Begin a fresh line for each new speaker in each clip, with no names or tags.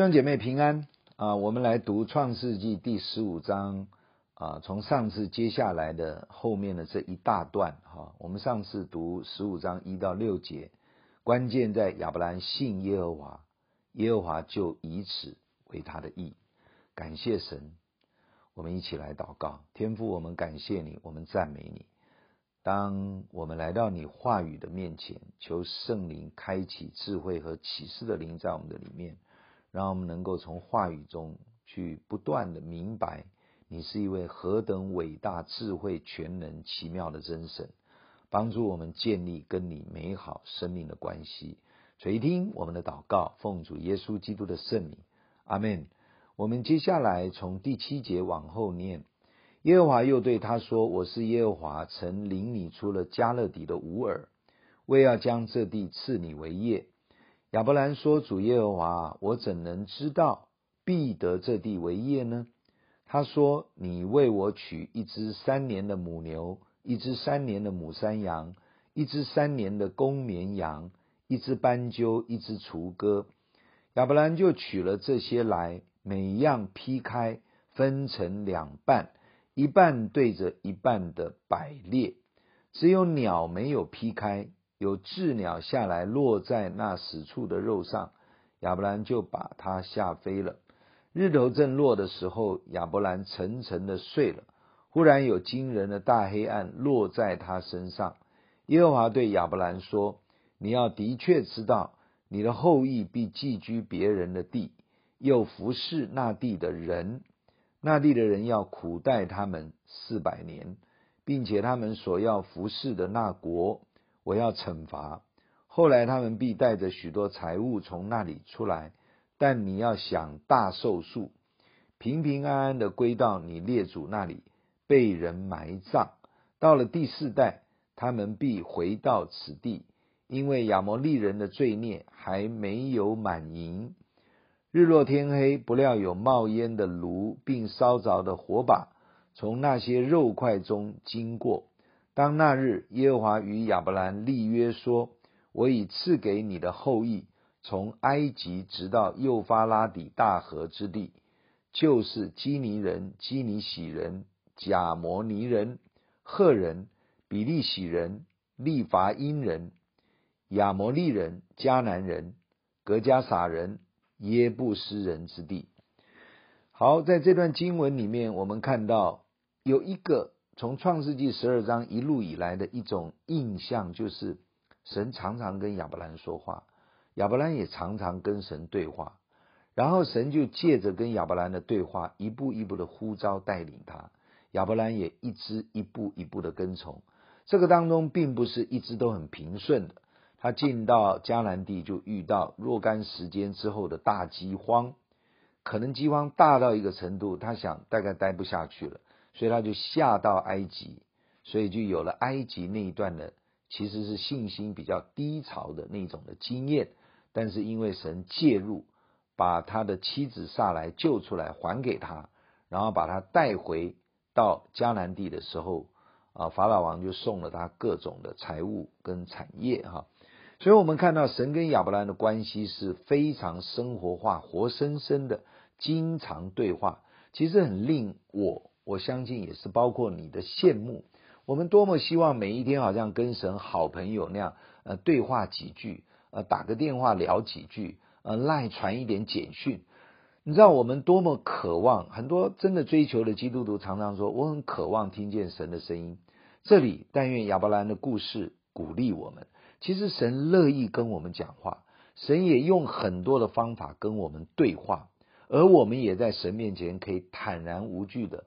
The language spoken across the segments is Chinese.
弟兄姐妹平安啊！我们来读创世纪第十五章啊，从上次接下来的后面的这一大段哈，我们上次读十五章一到六节，关键在亚伯兰信耶和华，耶和华就以此为他的义。感谢神，我们一起来祷告，天父，我们感谢你，我们赞美你。当我们来到你话语的面前，求圣灵开启智慧和启示的灵在我们的里面。让我们能够从话语中去不断的明白，你是一位何等伟大、智慧、全能、奇妙的真神，帮助我们建立跟你美好生命的关系。垂听我们的祷告，奉主耶稣基督的圣名，阿门。我们接下来从第七节往后念，耶和华又对他说：“我是耶和华，曾领你出了加勒底的吾珥，为要将这地赐你为业。”亚伯兰说：“主耶和华，我怎能知道必得这地为业呢？”他说：“你为我取一只三年的母牛，一只三年的母山羊，一只三年的公绵羊，一只斑鸠，一只雏鸽。”亚伯兰就取了这些来，每样劈开，分成两半，一半对着一半的摆列，只有鸟没有劈开。有雉鸟下来落在那死处的肉上，亚伯兰就把它吓飞了。日头正落的时候，亚伯兰沉沉的睡了。忽然有惊人的大黑暗落在他身上。耶和华对亚伯兰说：“你要的确知道，你的后裔必寄居别人的地，又服侍那地的人。那地的人要苦待他们四百年，并且他们所要服侍的那国。”我要惩罚，后来他们必带着许多财物从那里出来，但你要享大寿数，平平安安的归到你列祖那里，被人埋葬。到了第四代，他们必回到此地，因为亚摩利人的罪孽还没有满盈。日落天黑，不料有冒烟的炉，并烧着的火把，从那些肉块中经过。当那日，耶和华与亚伯兰立约说：“我已赐给你的后裔，从埃及直到幼发拉底大河之地，就是基尼人、基尼喜人、贾摩尼人、赫人、比利洗人、利乏音人、亚摩利人、迦南人、革加撒人、耶布斯人之地。”好，在这段经文里面，我们看到有一个。从创世纪十二章一路以来的一种印象，就是神常常跟亚伯兰说话，亚伯兰也常常跟神对话，然后神就借着跟亚伯兰的对话，一步一步的呼召带领他，亚伯兰也一直一步一步的跟从。这个当中并不是一直都很平顺的，他进到迦南地就遇到若干时间之后的大饥荒，可能饥荒大到一个程度，他想大概待不下去了。所以他就下到埃及，所以就有了埃及那一段的，其实是信心比较低潮的那种的经验。但是因为神介入，把他的妻子撒莱救出来，还给他，然后把他带回到迦南地的时候，啊，法老王就送了他各种的财物跟产业哈。所以我们看到神跟亚伯兰的关系是非常生活化、活生生的，经常对话，其实很令我。我相信也是包括你的羡慕。我们多么希望每一天好像跟神好朋友那样，呃，对话几句，呃，打个电话聊几句，呃，赖传一点简讯。你知道我们多么渴望？很多真的追求的基督徒常常说，我很渴望听见神的声音。这里但愿亚伯兰的故事鼓励我们。其实神乐意跟我们讲话，神也用很多的方法跟我们对话，而我们也在神面前可以坦然无惧的。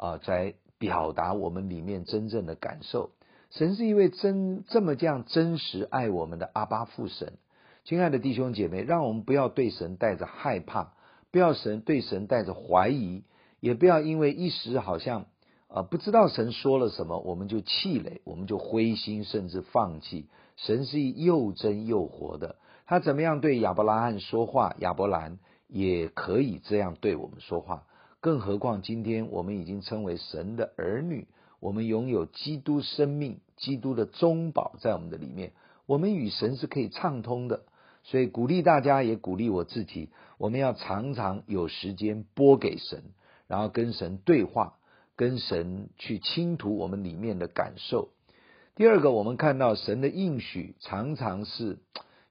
啊，在表达我们里面真正的感受。神是一位真这么这样真实爱我们的阿爸父神。亲爱的弟兄姐妹，让我们不要对神带着害怕，不要神对神带着怀疑，也不要因为一时好像啊不知道神说了什么，我们就气馁，我们就灰心，甚至放弃。神是又真又活的，他怎么样对亚伯拉罕说话，亚伯兰也可以这样对我们说话。更何况，今天我们已经称为神的儿女，我们拥有基督生命、基督的中保在我们的里面，我们与神是可以畅通的。所以鼓励大家，也鼓励我自己，我们要常常有时间拨给神，然后跟神对话，跟神去倾吐我们里面的感受。第二个，我们看到神的应许常常是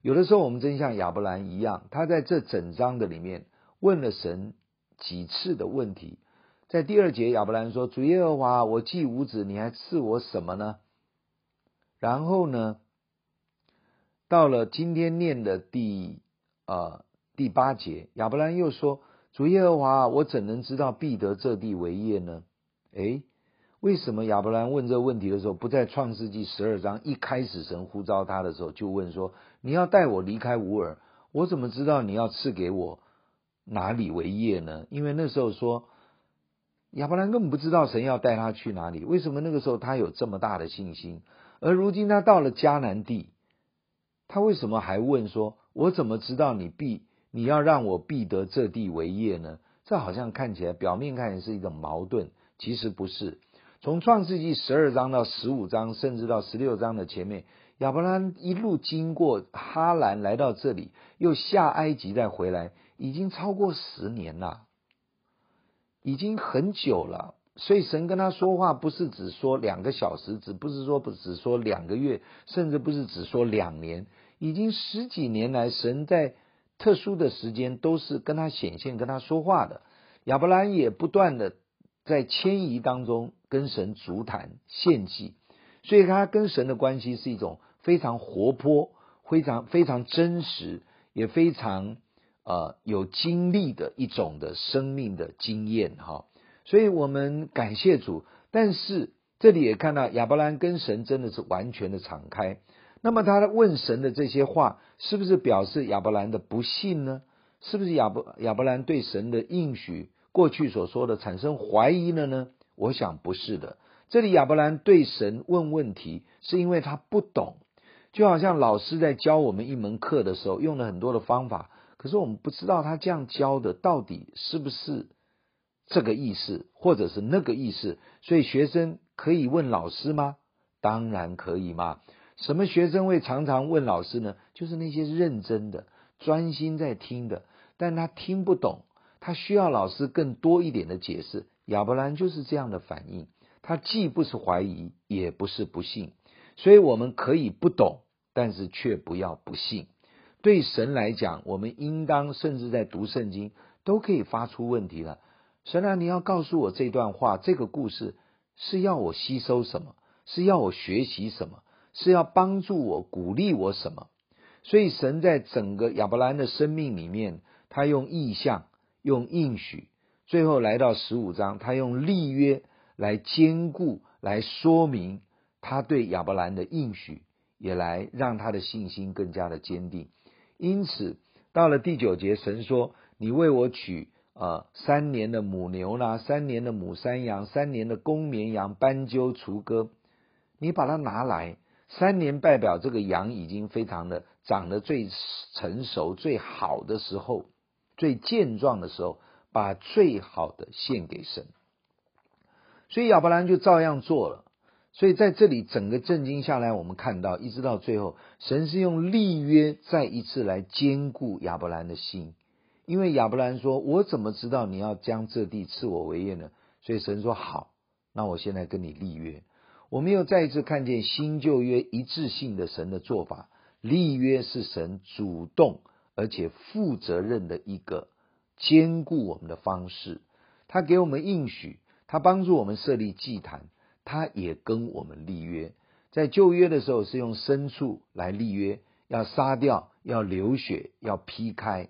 有的时候，我们真像亚伯兰一样，他在这整章的里面问了神几次的问题。在第二节，亚伯兰说：“主耶和华，我既无子，你还赐我什么呢？”然后呢，到了今天念的第呃第八节，亚伯兰又说：“主耶和华，我怎能知道必得这地为业呢？”诶，为什么亚伯兰问这个问题的时候，不在创世纪十二章一开始神呼召他的时候就问说：“你要带我离开乌尔，我怎么知道你要赐给我哪里为业呢？”因为那时候说。亚伯兰根本不知道神要带他去哪里，为什么那个时候他有这么大的信心？而如今他到了迦南地，他为什么还问说：“我怎么知道你必你要让我必得这地为业呢？”这好像看起来表面看起来是一种矛盾，其实不是。从创世纪十二章到十五章，甚至到十六章的前面，亚伯兰一路经过哈兰来到这里，又下埃及再回来，已经超过十年了。已经很久了，所以神跟他说话不是只说两个小时，只不是说不只说两个月，甚至不是只说两年，已经十几年来，神在特殊的时间都是跟他显现、跟他说话的。亚伯兰也不断的在迁移当中跟神足谈献祭，所以他跟神的关系是一种非常活泼、非常非常真实，也非常。呃，有经历的一种的生命的经验哈，所以我们感谢主。但是这里也看到亚伯兰跟神真的是完全的敞开。那么他问神的这些话，是不是表示亚伯兰的不信呢？是不是亚伯亚伯兰对神的应许过去所说的产生怀疑了呢？我想不是的。这里亚伯兰对神问问题，是因为他不懂，就好像老师在教我们一门课的时候，用了很多的方法。可是我们不知道他这样教的到底是不是这个意思，或者是那个意思，所以学生可以问老师吗？当然可以嘛。什么学生会常常问老师呢？就是那些认真的、专心在听的，但他听不懂，他需要老师更多一点的解释。亚伯兰就是这样的反应，他既不是怀疑，也不是不信，所以我们可以不懂，但是却不要不信。对神来讲，我们应当甚至在读圣经都可以发出问题了。神啊，你要告诉我这段话、这个故事是要我吸收什么？是要我学习什么？是要帮助我、鼓励我什么？所以神在整个亚伯兰的生命里面，他用意象、用应许，最后来到十五章，他用立约来坚固、来说明他对亚伯兰的应许，也来让他的信心更加的坚定。因此，到了第九节，神说：“你为我取呃三年的母牛啦，三年的母山羊，三年的公绵羊，斑鸠、雏鸽，你把它拿来。三年代表这个羊已经非常的长得最成熟、最好的时候，最健壮的时候，把最好的献给神。所以亚伯兰就照样做了。”所以在这里整个圣经下来，我们看到一直到最后，神是用立约再一次来坚固亚伯兰的心，因为亚伯兰说：“我怎么知道你要将这地赐我为业呢？”所以神说：“好，那我现在跟你立约。”我们又再一次看见新旧约一致性的神的做法，立约是神主动而且负责任的一个坚固我们的方式。他给我们应许，他帮助我们设立祭坛。他也跟我们立约，在旧约的时候是用牲畜来立约，要杀掉，要流血，要劈开。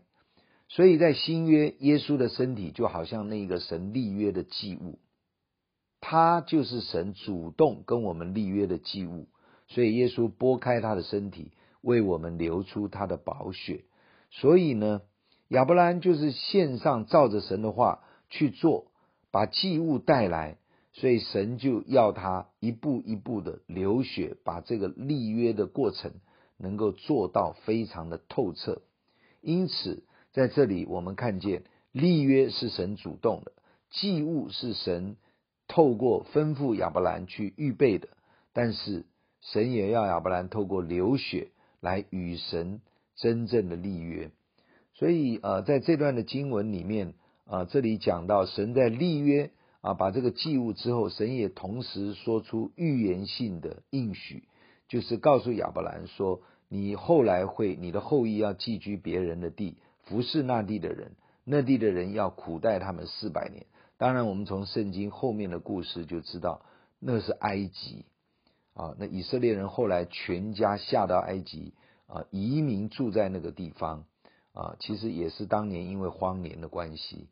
所以在新约，耶稣的身体就好像那个神立约的祭物，他就是神主动跟我们立约的祭物。所以耶稣剥开他的身体，为我们流出他的宝血。所以呢，亚伯兰就是献上照着神的话去做，把祭物带来。所以神就要他一步一步的流血，把这个立约的过程能够做到非常的透彻。因此，在这里我们看见立约是神主动的，祭物是神透过吩咐亚伯兰去预备的。但是神也要亚伯兰透过流血来与神真正的立约。所以呃，在这段的经文里面啊、呃，这里讲到神在立约啊，把这个祭物之后，神也同时说出预言性的应许，就是告诉亚伯兰说，你后来会，你的后裔要寄居别人的地，服侍那地的人，那地的人要苦待他们四百年。当然，我们从圣经后面的故事就知道，那是埃及啊，那以色列人后来全家下到埃及啊，移民住在那个地方。啊，其实也是当年因为荒年的关系，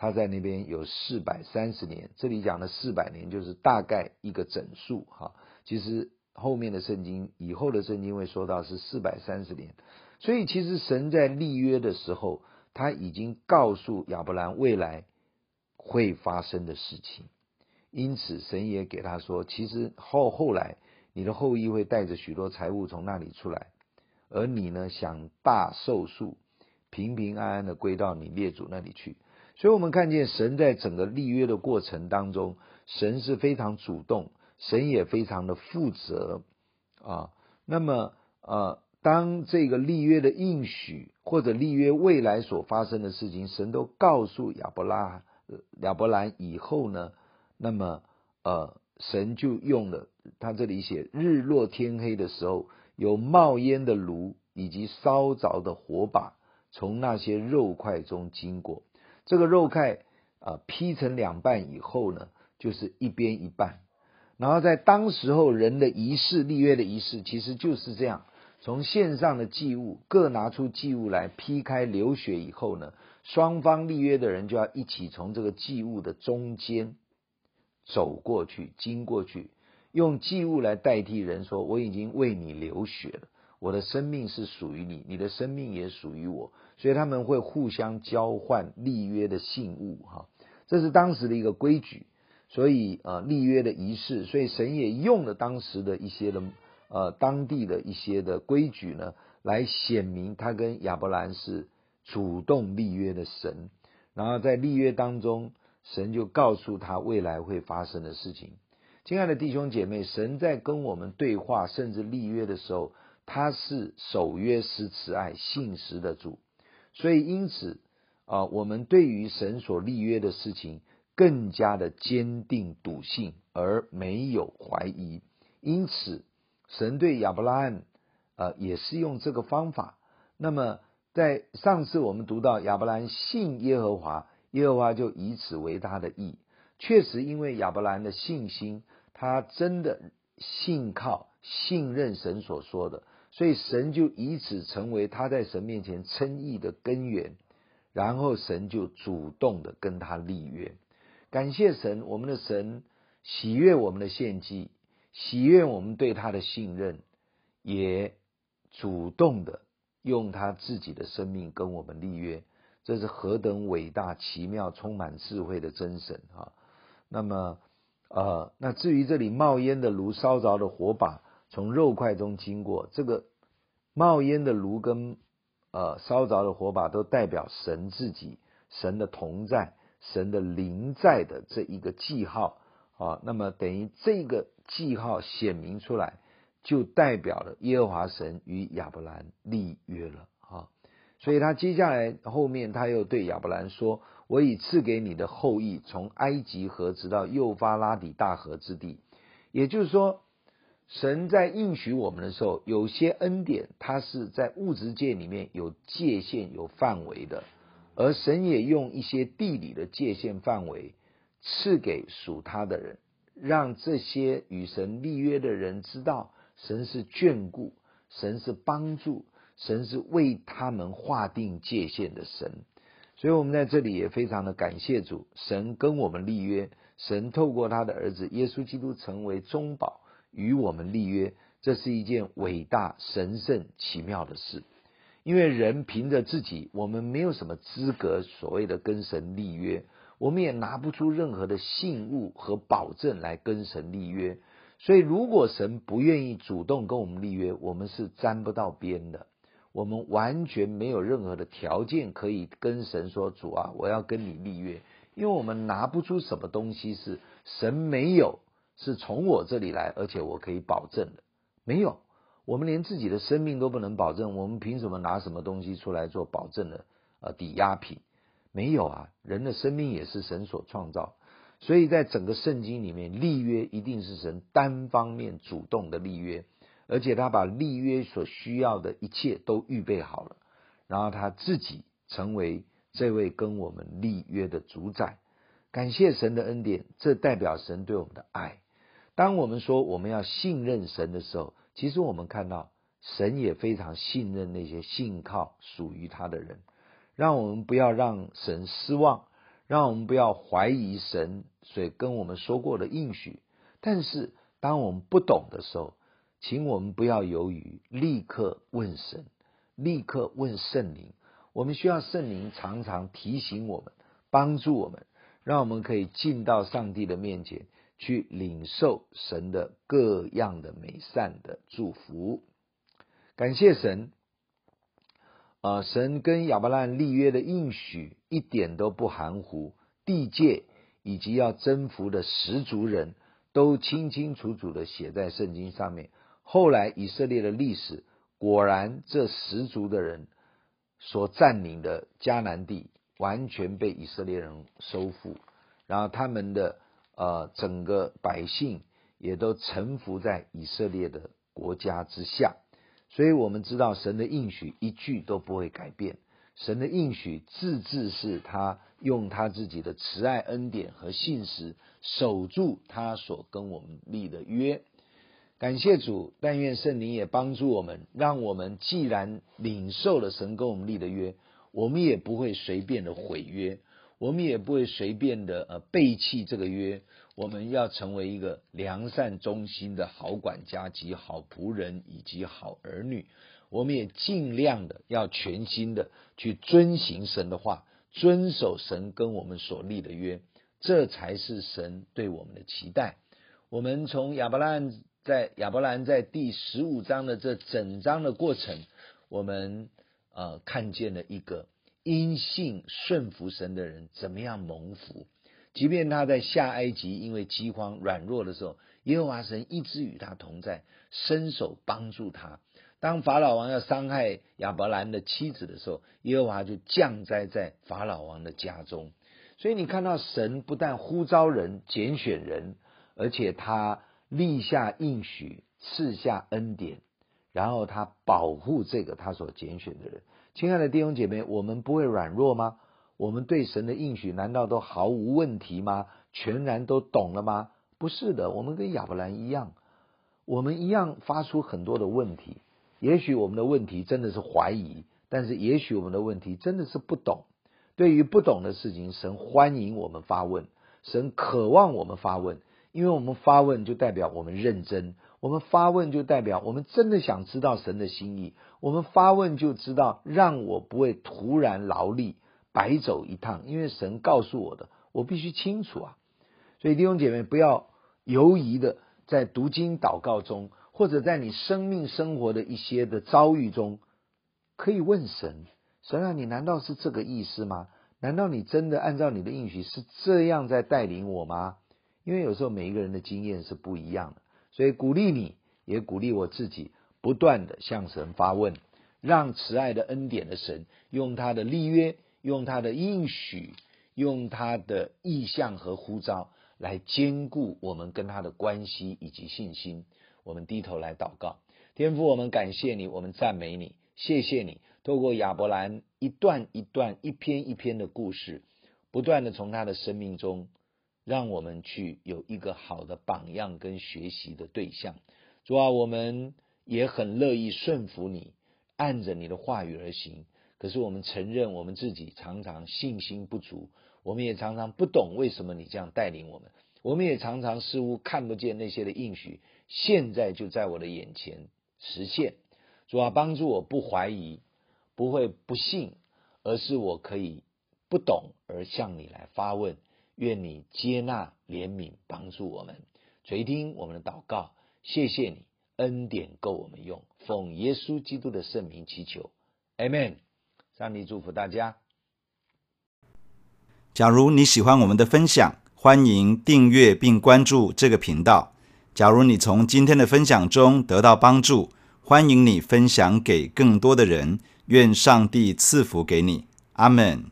他在那边有四百三十年。这里讲的四百年就是大概一个整数哈。其实后面的圣经，以后的圣经会说到是四百三十年。所以其实神在立约的时候，他已经告诉亚伯兰未来会发生的事情。因此神也给他说，其实后后来你的后裔会带着许多财物从那里出来，而你呢，想大寿数。平平安安的归到你列祖那里去，所以，我们看见神在整个立约的过程当中，神是非常主动，神也非常的负责啊。那么，呃，当这个立约的应许或者立约未来所发生的事情，神都告诉亚伯拉亚伯兰以后呢，那么，呃，神就用了他这里写日落天黑的时候，有冒烟的炉以及烧着的火把。从那些肉块中经过，这个肉块啊、劈成两半以后呢，就是一边一半。然后在当时候人的仪式立约的仪式，其实就是这样：从线上的祭物各拿出祭物来劈开流血以后呢，双方立约的人就要一起从这个祭物的中间走过去，经过去，用祭物来代替人说：“我已经为你流血了。”我的生命是属于你，你的生命也属于我，所以他们会互相交换立约的信物，哈，这是当时的一个规矩，所以呃立约的仪式，所以神也用了当时的一些的呃当地的一些的规矩呢，来显明他跟亚伯兰是主动立约的神，然后在立约当中，神就告诉他未来会发生的事情。亲爱的弟兄姐妹，神在跟我们对话甚至立约的时候。他是守约施慈爱信实的主，所以因此啊，我们对于神所立约的事情更加的坚定笃信，而没有怀疑。因此，神对亚伯拉罕啊也是用这个方法。那么，在上次我们读到亚伯兰信耶和华，耶和华就以此为他的义。确实，因为亚伯兰的信心，他真的信靠、信任神所说的。所以神就以此成为他在神面前称义的根源，然后神就主动的跟他立约。感谢神，我们的神喜悦我们的献祭，喜悦我们对他的信任，也主动的用他自己的生命跟我们立约。这是何等伟大、奇妙、充满智慧的真神啊！那么，呃，那至于这里冒烟的炉、烧着的火把。从肉块中经过，这个冒烟的炉跟呃烧着的火把都代表神自己、神的同在、神的临在的这一个记号啊。那么等于这个记号显明出来，就代表了耶和华神与亚伯兰立约了啊。所以他接下来后面他又对亚伯兰说：“我已赐给你的后裔，从埃及河直到幼发拉底大河之地。”也就是说。神在应许我们的时候，有些恩典，它是在物质界里面有界限、有范围的，而神也用一些地理的界限范围赐给属他的人，让这些与神立约的人知道，神是眷顾，神是帮助，神是为他们划定界限的神。所以，我们在这里也非常的感谢主，神跟我们立约，神透过他的儿子耶稣基督成为中保。与我们立约，这是一件伟大、神圣、奇妙的事。因为人凭着自己，我们没有什么资格所谓的跟神立约，我们也拿不出任何的信物和保证来跟神立约。所以，如果神不愿意主动跟我们立约，我们是沾不到边的。我们完全没有任何的条件可以跟神说：“主啊，我要跟你立约。”因为我们拿不出什么东西是神没有。是从我这里来，而且我可以保证的，没有，我们连自己的生命都不能保证，我们凭什么拿什么东西出来做保证的呃抵押品？没有啊，人的生命也是神所创造，所以在整个圣经里面，立约一定是神单方面主动的立约，而且他把立约所需要的一切都预备好了，然后他自己成为这位跟我们立约的主宰。感谢神的恩典，这代表神对我们的爱。当我们说我们要信任神的时候，其实我们看到神也非常信任那些信靠属于他的人。让我们不要让神失望，让我们不要怀疑神所以跟我们说过的应许。但是当我们不懂的时候，请我们不要犹豫，立刻问神，立刻问圣灵。我们需要圣灵常常提醒我们，帮助我们。让我们可以进到上帝的面前，去领受神的各样的美善的祝福。感谢神，啊、神跟亚伯兰立约的应许一点都不含糊，地界以及要征服的十族人都清清楚楚的写在圣经上面。后来以色列的历史，果然这十族的人所占领的迦南地。完全被以色列人收复，然后他们的呃整个百姓也都臣服在以色列的国家之下，所以我们知道神的应许一句都不会改变，神的应许字字是他用他自己的慈爱恩典和信实守住他所跟我们立的约。感谢主，但愿圣灵也帮助我们，让我们既然领受了神跟我们立的约。我们也不会随便的毁约，我们也不会随便的呃背弃这个约。我们要成为一个良善忠心的好管家及好仆人以及好儿女。我们也尽量的要全心的去遵行神的话，遵守神跟我们所立的约，这才是神对我们的期待。我们从亚伯兰在亚伯兰在第十五章的这整章的过程，我们。呃，看见了一个因信顺服神的人怎么样蒙福，即便他在下埃及因为饥荒软弱的时候，耶和华神一直与他同在，伸手帮助他。当法老王要伤害亚伯兰的妻子的时候，耶和华就降灾在法老王的家中。所以你看到神不但呼召人、拣选人，而且他立下应许、赐下恩典。然后他保护这个他所拣选的人，亲爱的弟兄姐妹，我们不会软弱吗？我们对神的应许难道都毫无问题吗？全然都懂了吗？不是的，我们跟亚伯兰一样，我们一样发出很多的问题。也许我们的问题真的是怀疑，但是也许我们的问题真的是不懂。对于不懂的事情，神欢迎我们发问，神渴望我们发问，因为我们发问就代表我们认真。我们发问就代表我们真的想知道神的心意。我们发问就知道，让我不会徒然劳力白走一趟，因为神告诉我的，我必须清楚啊。所以弟兄姐妹，不要犹疑的在读经祷告中，或者在你生命生活的一些的遭遇中，可以问神：神啊，你难道是这个意思吗？难道你真的按照你的应许是这样在带领我吗？因为有时候每一个人的经验是不一样的。所以鼓励你，也鼓励我自己，不断的向神发问，让慈爱的恩典的神用他的立约，用他的应许，用他的意向和呼召来坚固我们跟他的关系以及信心。我们低头来祷告，天父，我们感谢你，我们赞美你，谢谢你，透过亚伯兰一段一段、一篇一篇的故事，不断的从他的生命中。让我们去有一个好的榜样跟学习的对象，主啊，我们也很乐意顺服你，按着你的话语而行。可是我们承认我们自己常常信心不足，我们也常常不懂为什么你这样带领我们，我们也常常似乎看不见那些的应许，现在就在我的眼前实现。主啊，帮助我不怀疑，不会不信，而是我可以不懂而向你来发问。愿你接纳、怜悯、帮助我们，垂听我们的祷告。谢谢你，恩典够我们用。奉耶稣基督的圣名祈求，Amen。上帝祝福大家。
假如你喜欢我们的分享，欢迎订阅并关注这个频道。假如你从今天的分享中得到帮助，欢迎你分享给更多的人。愿上帝赐福给你，阿门。